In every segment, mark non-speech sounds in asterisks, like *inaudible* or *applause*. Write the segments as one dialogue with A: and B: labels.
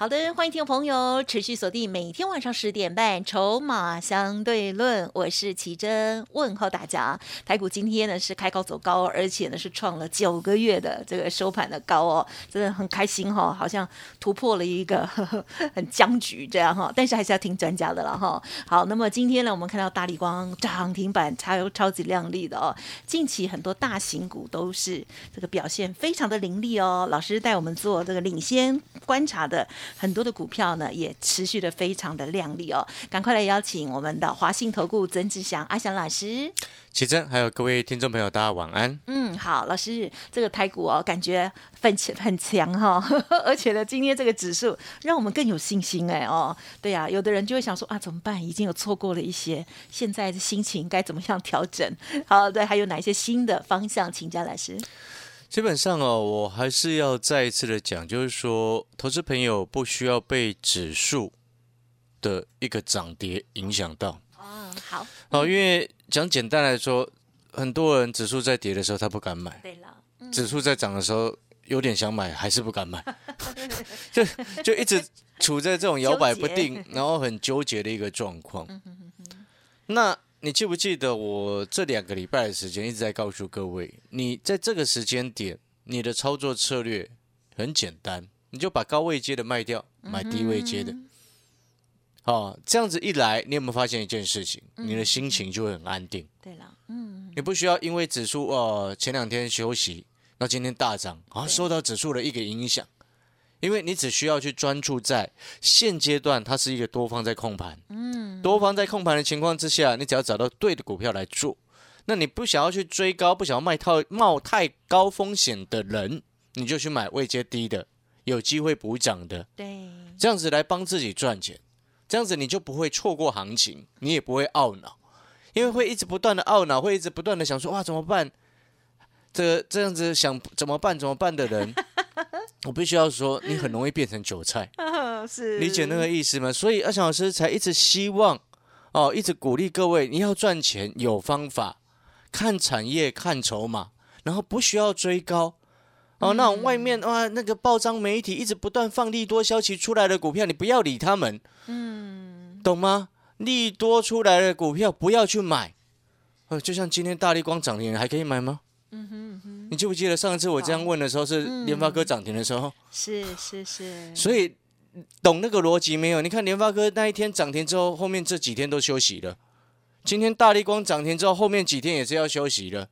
A: 好的，欢迎听众朋友持续锁定每天晚上十点半《筹码相对论》，我是奇珍，问候大家。台股今天呢是开高走高，而且呢是创了九个月的这个收盘的高哦，真的很开心哈，好像突破了一个呵 *laughs* 呵很僵局这样哈，但是还是要听专家的了哈。好，那么今天呢，我们看到大力光涨停板超超级亮丽的哦，近期很多大型股都是这个表现非常的凌厉哦。老师带我们做这个领先观察的。很多的股票呢，也持续的非常的亮丽哦，赶快来邀请我们的华信投顾曾志祥阿祥老师，
B: 奇珍，还有各位听众朋友，大家晚安。
A: 嗯，好，老师，这个台股哦，感觉很强很强哈，*laughs* 而且呢，今天这个指数让我们更有信心哎哦，对呀，有的人就会想说啊，怎么办？已经有错过了一些，现在的心情该怎么样调整？好，对，还有哪一些新的方向，请教老师。
B: 基本上哦，我还是要再一次的讲，就是说，投资朋友不需要被指数的一个涨跌影响到。
A: 哦，好，
B: 好，因为讲简单来说，很多人指数在跌的时候他不敢买，
A: 对了，
B: 指数在涨的时候有点想买，还是不敢买，*laughs* 就就一直处在这种摇摆不定，然后很纠结的一个状况。那。你记不记得我这两个礼拜的时间一直在告诉各位，你在这个时间点，你的操作策略很简单，你就把高位接的卖掉，买低位接的。哦，这样子一来，你有没有发现一件事情？你的心情就会很安定。
A: 对了，嗯，
B: 你不需要因为指数哦前两天休息，那今天大涨啊，受到指数的一个影响。因为你只需要去专注在现阶段，它是一个多方在控盘，嗯，多方在控盘的情况之下，你只要找到对的股票来做，那你不想要去追高，不想要卖套冒太高风险的人，你就去买位阶低的，有机会补涨的，
A: 对，
B: 这样子来帮自己赚钱，这样子你就不会错过行情，你也不会懊恼，因为会一直不断的懊恼，会一直不断的想说哇怎么办？这这样子想怎么办怎么办的人。我必须要说，你很容易变成韭菜，*laughs*
A: 是
B: 理解那个意思吗？所以阿强老师才一直希望哦，一直鼓励各位，你要赚钱有方法，看产业看筹码，然后不需要追高哦。那种外面哇，那个报章媒体一直不断放利多消息出来的股票，你不要理他们，嗯，懂吗？利多出来的股票不要去买，呃，就像今天大力光涨停，还可以买吗？嗯哼哼，你记不记得上一次我这样问的时候是联发科涨停的时候？
A: 是是是。
B: 所以懂那个逻辑没有？你看联发科那一天涨停之后，后面这几天都休息了。今天大力光涨停之后，后面几天也是要休息了。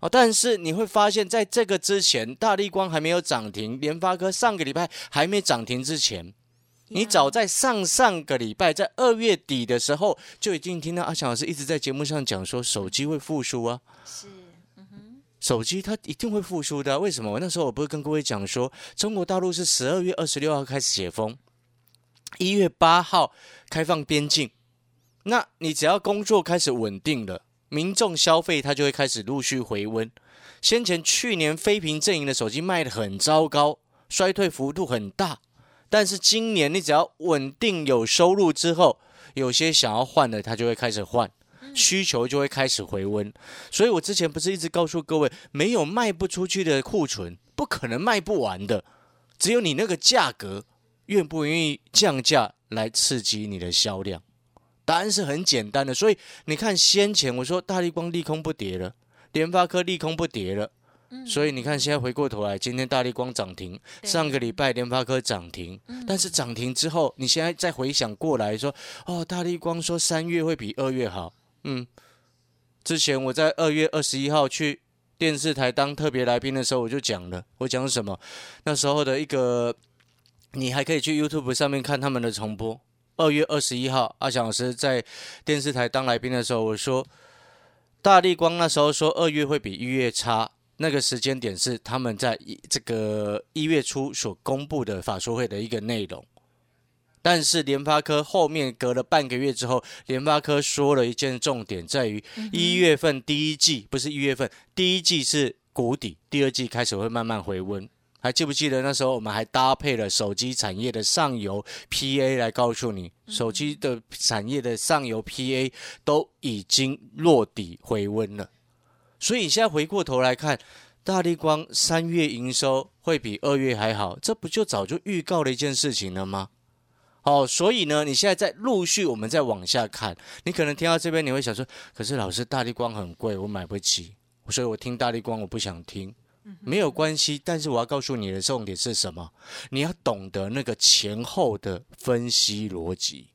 B: 哦，但是你会发现在这个之前，大力光还没有涨停，联发科上个礼拜还没涨停之前，你早在上上个礼拜，在二月底的时候，就已经听到阿强老师一直在节目上讲说，手机会复苏啊。是。手机它一定会复苏的，为什么？我那时候我不是跟各位讲说，中国大陆是十二月二十六号开始解封，一月八号开放边境，那你只要工作开始稳定了，民众消费它就会开始陆续回温。先前去年非屏阵营的手机卖的很糟糕，衰退幅度很大，但是今年你只要稳定有收入之后，有些想要换的，他就会开始换。需求就会开始回温，所以我之前不是一直告诉各位，没有卖不出去的库存，不可能卖不完的，只有你那个价格愿不愿意降价来刺激你的销量。答案是很简单的，所以你看先前我说大力光利空不跌了，联发科利空不跌了，所以你看现在回过头来，今天大力光涨停，上个礼拜联发科涨停，但是涨停之后，你现在再回想过来说，哦，大力光说三月会比二月好。嗯，之前我在二月二十一号去电视台当特别来宾的时候，我就讲了，我讲什么？那时候的一个，你还可以去 YouTube 上面看他们的重播。二月二十一号，阿翔老师在电视台当来宾的时候，我说大力光那时候说二月会比一月差，那个时间点是他们在这个一月初所公布的法说会的一个内容。但是联发科后面隔了半个月之后，联发科说了一件重点，在于一月份第一季不是一月份，第一季是谷底，第二季开始会慢慢回温。还记不记得那时候我们还搭配了手机产业的上游 PA 来告诉你，手机的产业的上游 PA 都已经落底回温了。所以现在回过头来看，大力光三月营收会比二月还好，这不就早就预告了一件事情了吗？哦，所以呢，你现在在陆续我们再往下看，你可能听到这边你会想说，可是老师大力光很贵，我买不起，所以我听大力光我不想听。没有关系，但是我要告诉你的重点是什么？你要懂得那个前后的分析逻辑。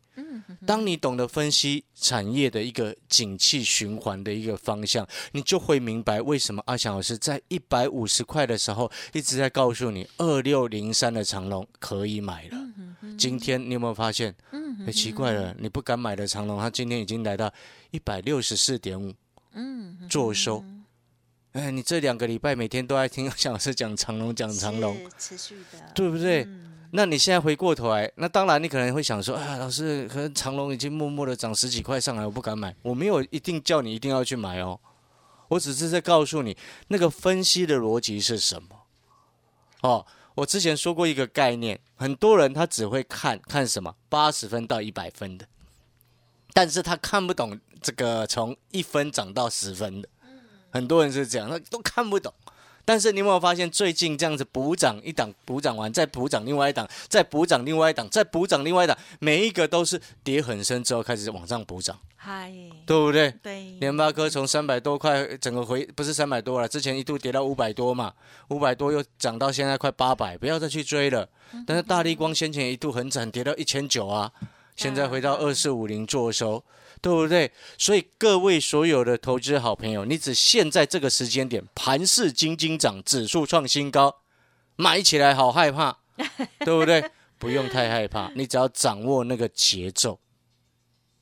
B: 当你懂得分析产业的一个景气循环的一个方向，你就会明白为什么阿翔老师在一百五十块的时候一直在告诉你二六零三的长龙可以买了。今天你有没有发现？嗯，奇怪了，你不敢买的长龙，它今天已经来到一百六十四点五。嗯，做收。哎，你这两个礼拜每天都在听小老师讲长龙，讲长龙，
A: 持续的，
B: 对不对？那你现在回过头来，那当然你可能会想说，啊，老师，可能长龙已经默默的涨十几块上来，我不敢买。我没有一定叫你一定要去买哦，我只是在告诉你那个分析的逻辑是什么。哦，我之前说过一个概念，很多人他只会看看什么八十分到一百分的，但是他看不懂这个从一分涨到十分的。很多人是这样，他都看不懂。但是你有没有发现，最近这样子补涨一档，补涨完再补涨另外一档，再补涨另外一档，再补涨另外一档，每一个都是跌很深之后开始往上补涨，
A: 嗨，
B: 对不对？
A: 对。
B: 联发科从三百多块整个回不是三百多了，之前一度跌到五百多嘛，五百多又涨到现在快八百，不要再去追了。但是大力光先前一度很惨，跌到一千九啊，现在回到二四五零做收。对不对？所以各位所有的投资好朋友，你只现在这个时间点，盘市金金涨，指数创新高，买起来好害怕，对不对？*laughs* 不用太害怕，你只要掌握那个节奏。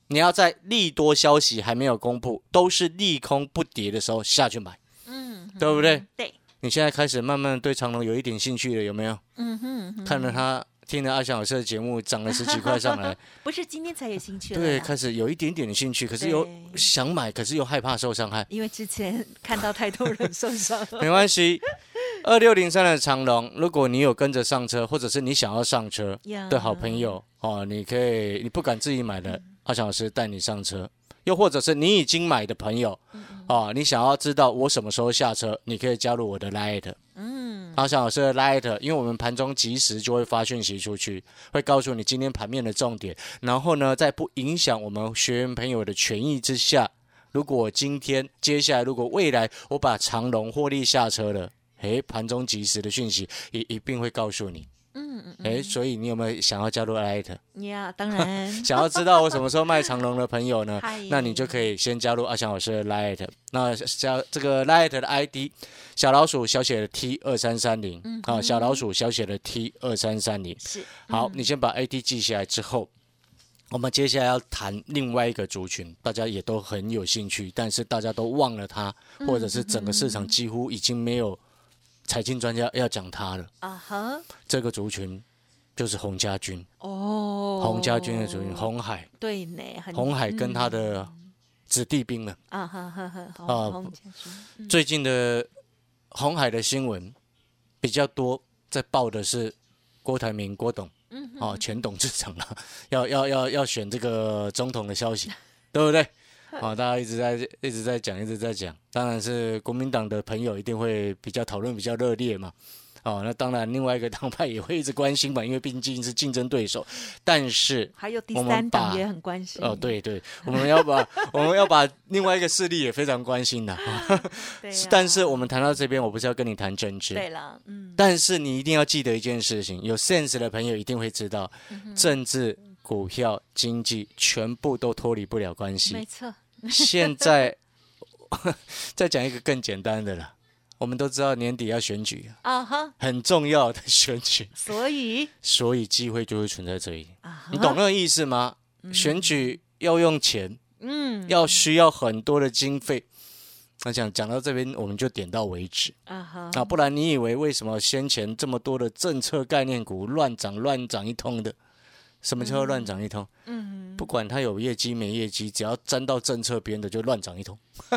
B: 你要在利多消息还没有公布，都是利空不跌的时候下去买，嗯，对不对？
A: 对。
B: 你现在开始慢慢对长隆有一点兴趣了，有没有？嗯哼，看了他。听了阿翔老师的节目，涨了十几块上来，*laughs*
A: 不是今天才有兴趣，
B: 对，开始有一点点的兴趣，可是又想买，可是又害怕受伤害，
A: 因为之前看到太多人受伤。*laughs*
B: 没关系，二六零三的长龙，如果你有跟着上车，或者是你想要上车的好朋友哦，你可以，你不敢自己买的，阿翔老师带你上车。又或者是你已经买的朋友，啊，你想要知道我什么时候下车，你可以加入我的 Light，嗯，阿翔老师的 Light，因为我们盘中及时就会发讯息出去，会告诉你今天盘面的重点，然后呢，在不影响我们学员朋友的权益之下，如果今天接下来如果未来我把长龙获利下车了，诶，盘中及时的讯息也一定会告诉你。嗯嗯，哎，所以你有没有想要加入 Light？
A: 呀，当然。*laughs*
B: 想要知道我什么时候卖长龙的朋友呢？那你就可以先加入阿翔老师的 Light。那小这个 Light 的 ID，小老鼠小写的 T 二三三零啊，小老鼠小写的 T 二三三零。是。好，你先把 ID 记下来之后，我们接下来要谈另外一个族群，大家也都很有兴趣，但是大家都忘了它，或者是整个市场几乎已经没有。财经专家要讲他了啊哈，这个族群就是洪家军。哦，洪家军的族群，红海。
A: 对呢，
B: 红海跟他的子弟兵们啊哈哈哈啊，最近的红海的新闻比较多，在报的是郭台铭郭董，嗯，哦，前董事长了，*laughs* 要要要要选这个总统的消息，对不对？*laughs* 好，大家一直在一直在讲，一直在讲。当然是国民党的朋友一定会比较讨论比较热烈嘛。哦，那当然另外一个党派也会一直关心嘛，因为毕竟是竞争对手。但是
A: 还有第三党也很关心。
B: 哦，对对，我们要把我们要把另外一个势力也非常关心的。*laughs* 但是我们谈到这边，我不是要跟你谈政治。
A: 对了，嗯。
B: 但是你一定要记得一件事情，有 sense 的朋友一定会知道，政治、股票、经济全部都脱离不了关系。
A: 没错。
B: 现在 *laughs* 再讲一个更简单的了，我们都知道年底要选举啊，哈，很重要的选举，
A: 所以？
B: 所以机会就会存在这里，你懂那个意思吗？选举要用钱，嗯，要需要很多的经费。那讲讲到这边，我们就点到为止。啊，哈，啊，不然你以为为什么先前这么多的政策概念股乱涨乱涨一通的？什么叫做乱涨一通？
A: 嗯，
B: 不管它有业绩没业绩，只要沾到政策边的就乱涨一通。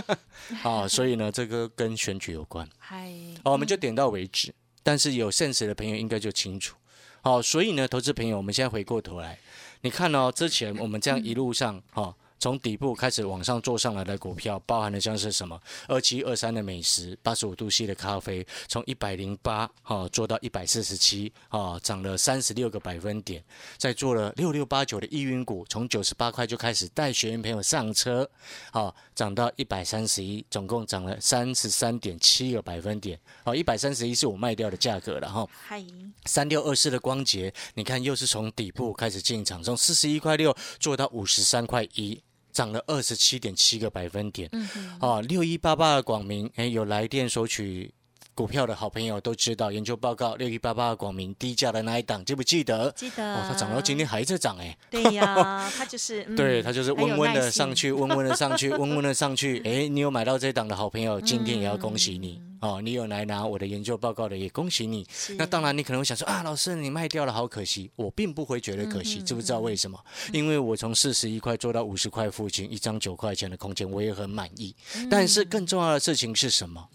B: *laughs* 啊，所以呢，这个跟选举有关。
A: 嗨，
B: 好，我们就点到为止。但是有 sense 的朋友应该就清楚。好，所以呢，投资朋友，我们现在回过头来，你看哦，之前我们这样一路上哈。从底部开始往上做上来的股票，包含的像是什么二七二三的美食，八十五度 C 的咖啡，从一百零八哈做到一百四十七啊，涨了三十六个百分点。再做了六六八九的易云股，从九十八块就开始带学员朋友上车，好涨到一百三十一，总共涨了三十三点七个百分点。好，一百三十一是我卖掉的价格了哈。
A: 嗨，
B: 三六二四的光洁，你看又是从底部开始进场，从四十一块六做到五十三块一。涨了二十七点七个百分点，嗯哦，六一八八的广明，哎，有来电索取股票的好朋友都知道，研究报告六一八八的广明低价的那一档，记不记得？
A: 记得。
B: 哦，它涨到今天还在涨，哎。
A: 对呀，*laughs* 它就是，
B: 对，它就是温温的上去，温温的上去，*laughs* 温温的上去。哎，你有买到这档的好朋友，今天也要恭喜你。哦，你有来拿我的研究报告的，也恭喜你。那当然，你可能会想说啊，老师你卖掉了，好可惜。我并不会觉得可惜，知不知道为什么？因为我从四十一块做到五十块附近，一张九块钱的空间，我也很满意。但是更重要的事情是什么？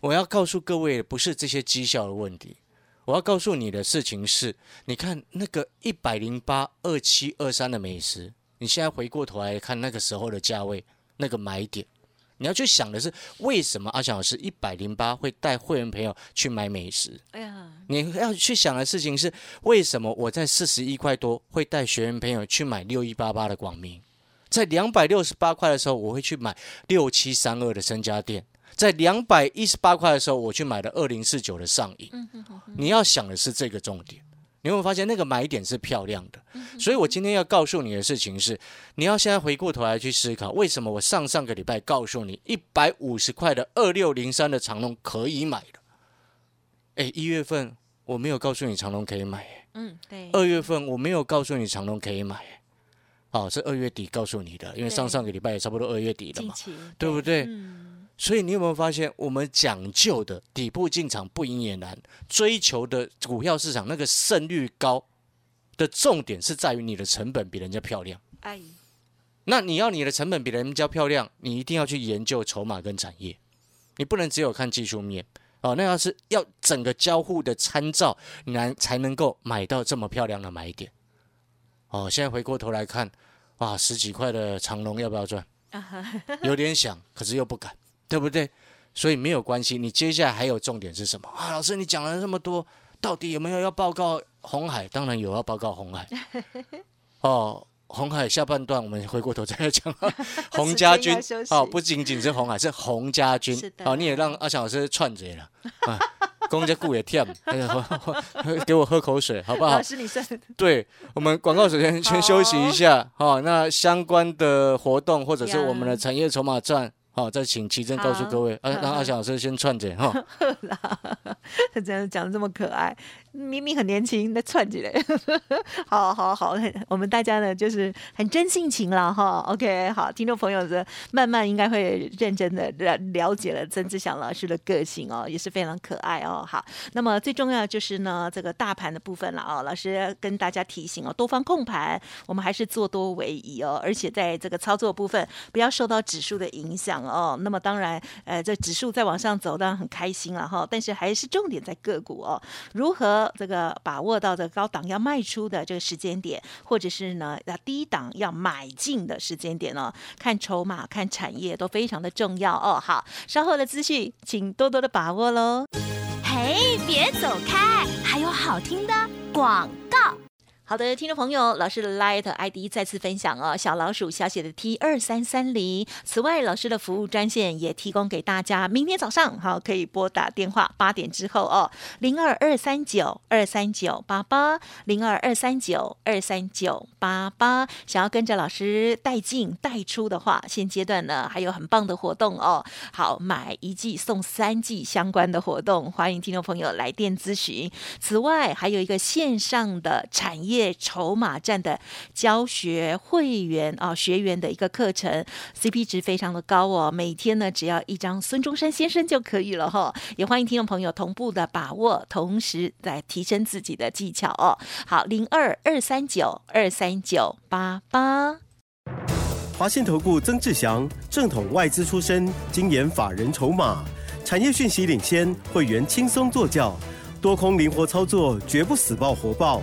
B: 我要告诉各位，不是这些绩效的问题。我要告诉你的事情是，你看那个一百零八二七二三的美食，你现在回过头来看那个时候的价位，那个买点。你要去想的是，为什么阿强老师一百零八会带会员朋友去买美食？哎呀，你要去想的事情是，为什么我在四十一块多会带学员朋友去买六一八八的广明，在两百六十八块的时候，我会去买六七三二的深家店，在两百一十八块的时候，我去买了二零四九的上影。你要想的是这个重点。你会发现那个买点是漂亮的，所以我今天要告诉你的事情是，你要现在回过头来去思考，为什么我上上个礼拜告诉你一百五十块的二六零三的长龙可以买的，哎，一月份我没有告诉你长龙可以买，
A: 嗯，对，
B: 二月份我没有告诉你长龙可以买，哦，是二月底告诉你的，因为上上个礼拜也差不多二月底了嘛，对不对？所以你有没有发现，我们讲究的底部进场不赢也难，追求的股票市场那个胜率高的重点是在于你的成本比人家漂亮。哎，那你要你的成本比人家漂亮，你一定要去研究筹码跟产业，你不能只有看技术面哦。那要是要整个交互的参照，难才能够买到这么漂亮的买点。哦，现在回过头来看，哇，十几块的长龙要不要赚？有点想，可是又不敢。对不对？所以没有关系。你接下来还有重点是什么啊？老师，你讲了这么多，到底有没有要报告红海？当然有要报告红海。*laughs* 哦，红海下半段我们回过头再来讲。*laughs* 洪家军哦，不仅仅是红海，是洪家军。哦，你也让阿强老师串嘴了。公家顾也跳，*laughs* 给我喝口水好不好？
A: 老师，你算。
B: 对我们广告首先先休息一下。好，那相关的活动或者是我们的产业筹码站。好，再请奇珍告诉各位，啊，让阿翔老师先串着哈。
A: 他这样讲的这么可爱。明明很年轻，那串起来，*laughs* 好好好，我们大家呢就是很真性情了哈。OK，好，听众朋友的慢慢应该会认真的了了解了曾志祥老师的个性哦，也是非常可爱哦。好，那么最重要就是呢这个大盘的部分了哦，老师跟大家提醒哦，多方控盘，我们还是做多为宜哦，而且在这个操作部分不要受到指数的影响哦。那么当然，呃，这指数在往上走当然很开心了哈，但是还是重点在个股哦，如何？这个把握到的高档要卖出的这个时间点，或者是呢，要低档要买进的时间点呢？看筹码、看产业都非常的重要哦。好，稍后的资讯，请多多的把握喽。嘿，别走开，还有好听的广告。好的，听众朋友，老师的 Light ID 再次分享哦，小老鼠小写的 T 二三三零。此外，老师的服务专线也提供给大家，明天早上好可以拨打电话，八点之后哦，零二二三九二三九八八，零二二三九二三九八八。想要跟着老师带进带出的话，现阶段呢还有很棒的活动哦。好，买一季送三季相关的活动，欢迎听众朋友来电咨询。此外，还有一个线上的产业。业筹码战的教学会员啊学员的一个课程，CP 值非常的高哦，每天呢只要一张孙中山先生就可以了哈。也欢迎听众朋友同步的把握，同时来提升自己的技巧哦。好，零二二三九二三九八八。
C: 华信投顾曾志祥，正统外资出身，精研法人筹码，产业讯息领先，会员轻松做教，多空灵活操作，绝不死爆活爆，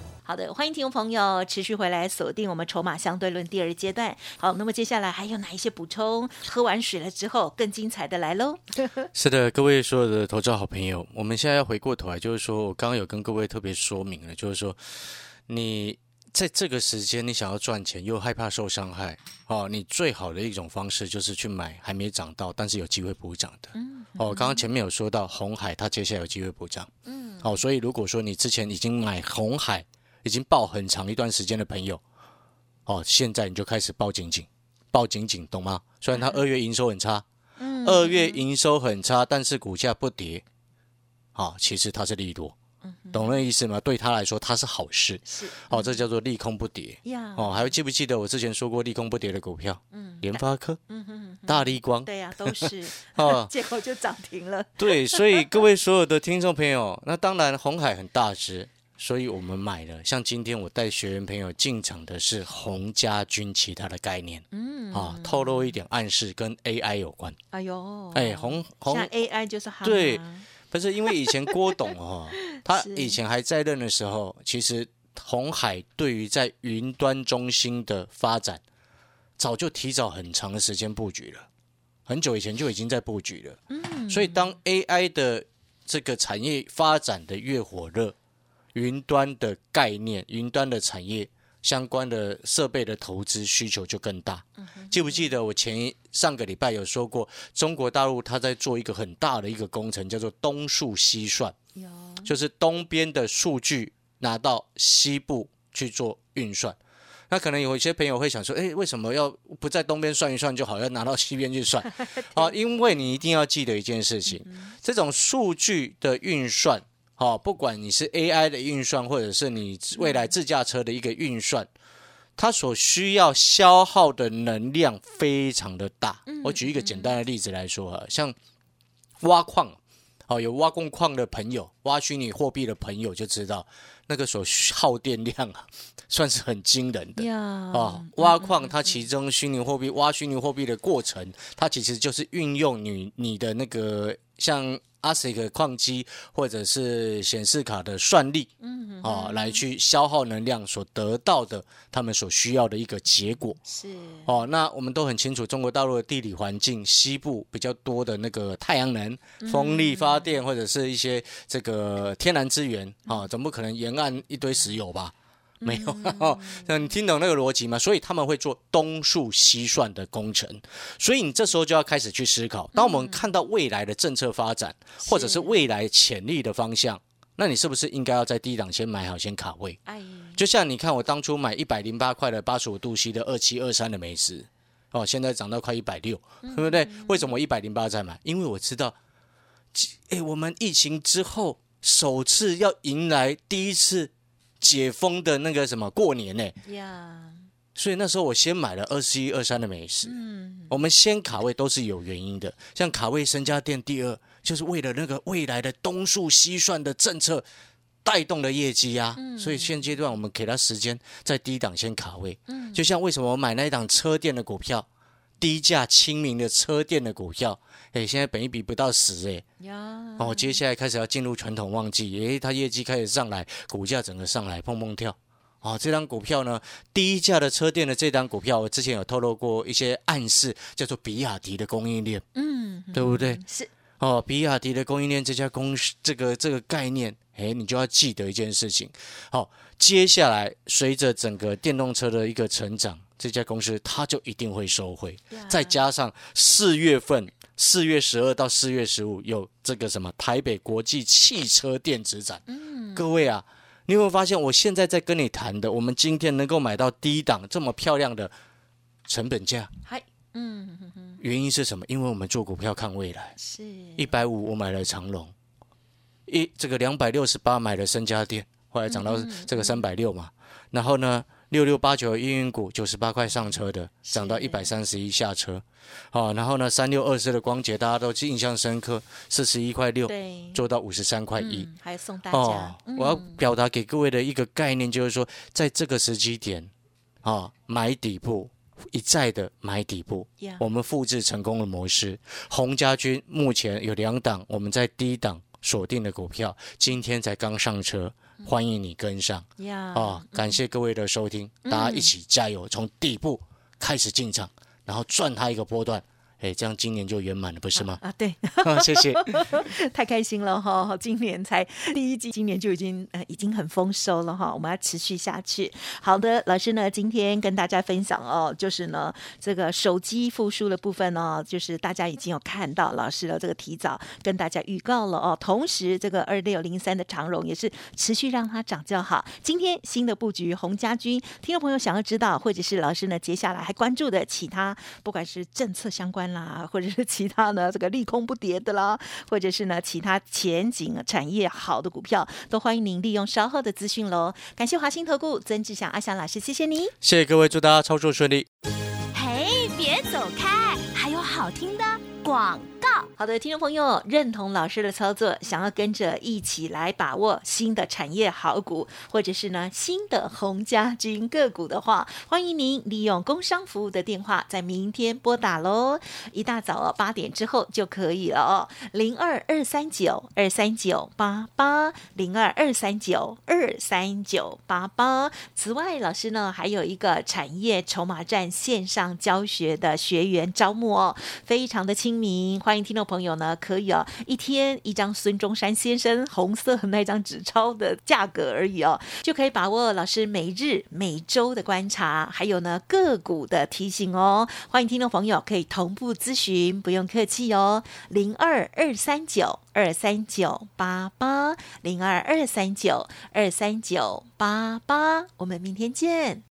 A: 好的，欢迎听众朋友持续回来锁定我们筹码相对论第二阶段。好，那么接下来还有哪一些补充？喝完水了之后，更精彩的来喽！*laughs*
B: 是的，各位所有的投资好朋友，我们现在要回过头来，就是说我刚刚有跟各位特别说明了，就是说你在这个时间你想要赚钱又害怕受伤害，哦，你最好的一种方式就是去买还没涨到但是有机会补涨的。
A: 嗯，
B: 哦，刚刚前面有说到红海，它接下来有机会补涨。嗯，哦，所以如果说你之前已经买红海，已经抱很长一段时间的朋友，哦，现在你就开始抱紧紧，抱紧紧，懂吗？虽然它二月营收很差，
A: 嗯。
B: 二月营收很差，但是股价不跌，好、其实它是利多，懂那意思吗？对他来说，它是好事，
A: 是。
B: 哦，这叫做利空不跌。
A: 呀，
B: 哦，还记不记得我之前说过利空不跌的股票？
A: 嗯。
B: 联发科、
A: 嗯哼，
B: 大力光，
A: 对呀，都是，*laughs*
B: 哦，*laughs*
A: 结果就涨停了。
B: 对，所以各位所有的听众朋友，那当然红海很大只，所以我们买了。像今天我带学员朋友进场的是洪家军其他的概念，
A: 嗯，
B: 啊，透露一点暗示跟 AI 有关。
A: 哎呦，
B: 哎，红红
A: 像 AI 就是哈，
B: 对不是因为以前郭董哦，*laughs* 他以前还在任的时候，其实红海对于在云端中心的发展，早就提早很长的时间布局了，很久以前就已经在布局了。
A: 嗯，
B: 所以当 AI 的这个产业发展的越火热，云端的概念、云端的产业相关的设备的投资需求就更大。记不记得我前一上个礼拜有说过，中国大陆它在做一个很大的一个工程，叫做东数西算，
A: 有
B: 就是东边的数据拿到西部去做运算。那可能有一些朋友会想说，诶，为什么要不在东边算一算就好，要拿到西边去算？啊，*laughs* 因为你一定要记得一件事情，这种数据的运算，好、不管你是 AI 的运算，或者是你未来自驾车的一个运算，它所需要消耗的能量非常的大。我举一个简单的例子来说啊，像挖矿，哦，有挖工矿的朋友，挖虚拟货币的朋友就知道，那个所耗电量啊，算是很惊人的。
A: 呀，
B: 啊，挖矿它其中虚拟货币挖虚拟货币的过程，它其实就是运用你你的那个像 ASIC 矿机或者是显示卡的算力，嗯，啊，来去消耗能量所得到的他们所需要的一个结果。
A: 是
B: 哦，那我们都很清楚，中国大陆的地理环境，西部比较多的那个太阳能、风力发电或者是一些这个天然资源啊，总不可能沿岸一堆石油吧？*laughs* 没有，哦，*laughs* 那你听懂那个逻辑吗？所以他们会做东数西算的工程，所以你这时候就要开始去思考，当我们看到未来的政策发展，或者是未来潜力的方向，那你是不是应该要在低档先买好，先卡位？
A: 哎，
B: 就像你看，我当初买一百零八块的八十五度 C 的二七二三的美食，哦，现在涨到快一百六，对不对？为什么我一百零八再买？因为我知道，哎，我们疫情之后首次要迎来第一次解封的那个什么过年呢？
A: 呀，
B: 所以那时候我先买了二十一二三的美食。
A: 嗯，
B: 我们先卡位都是有原因的，像卡位身家店第二，就是为了那个未来的东数西算的政策带动的业绩啊。所以现阶段我们给他时间在低档先卡位。
A: 嗯
B: 就像为什么我买那一档车店的股票，低价亲民的车店的股票，哎，现在本一比不到十哎，
A: 呀，
B: 哦，接下来开始要进入传统旺季，哎，它业绩开始上来，股价整个上来砰砰跳。哦，这张股票呢，第一价的车店的这张股票，我之前有透露过一些暗示，叫做比亚迪的供应链，
A: 嗯，
B: 对不对？
A: 是
B: 哦，比亚迪的供应链这家公司，这个这个概念，哎，你就要记得一件事情。好，接下来随着整个电动车的一个成长，这家公司它就一定会收回。再加上四月份，四月十二到四月十五有这个什么台北国际汽车电子展。嗯，各位啊，你有没有发现，我现在在跟你谈的，我们今天能够买到低档这么漂亮的成本价？
A: 嗨，嗯哼哼，
B: 原因是什么？因为我们做股票看未来。
A: 是
B: 一百五我买了长隆，一这个两百六十八买了深家店，后来涨到这个三百六嘛。然后呢，六六八九运营股九十八块上车的，涨到一百三十一下车。好，然后呢，三六二四的光捷大家都印象深刻，四十一块六
A: 对，
B: 做到五十三块一。
A: 嗯，还送大
B: 哦
A: 家。，
B: 我要
A: 嗯
B: 表达给各位的一个概念就是说，在这个时机点，啊，买底部，一再的买底部，
A: 呀
B: 我们复制成功的模式。洪家军目前有两档，我们在低档锁定的股票，今天才刚上车，欢迎你跟上。
A: 呀
B: 啊！感谢各位的收听，大家一起加油，从底部开始进场，然后赚它一个波段，哎，这样今年就圆满了，不是吗？
A: 啊，对，*laughs*
B: 谢谢。*laughs*
A: 太开心了哈！今年才第一季，今年就已经呃已经很丰收了哈，我们要持续下去。好的，老师呢今天跟大家分享哦，就是呢这个手机复苏的部分呢，就是大家已经有看到老师的这个提早跟大家预告了哦。同时，这个二六零三的长荣也是持续让它涨就好。今天新的布局洪家军，听众朋友想要知道，或者是老师呢接下来还关注的其他，不管是政策相关啦，*laughs* 或者是其他呢这个利空不跌的啦，或者是呢其他前景啊产业好的股票，都欢迎您利用稍后的资讯喽。感谢华兴投顾曾志祥阿祥老师，谢谢你。
B: 谢谢各位，祝大家操作顺利。
D: 嘿，别走开，还有好听的广告。
A: 好的，听众朋友，认同老师的操作，想要跟着一起来把握新的产业好股，或者是呢新的红家军个股的话，欢迎您利用工商服务的电话，在明天拨打喽，一大早八点之后就可以了哦，零二二三九二三九八八零二二三九二三九八八。此外，老师呢还有一个产业筹码站线上教学的学员招募哦，非常的亲欢迎听众朋友呢可以哦一天一张孙中山先生红色那张纸钞的价格而已哦，就可以把握老师每日每周的观察，还有呢个股的提醒哦。欢迎听众朋友可以同步咨询，不用客气哦，零二二三九二三九八八零二二三九二三九八八，我们明天见。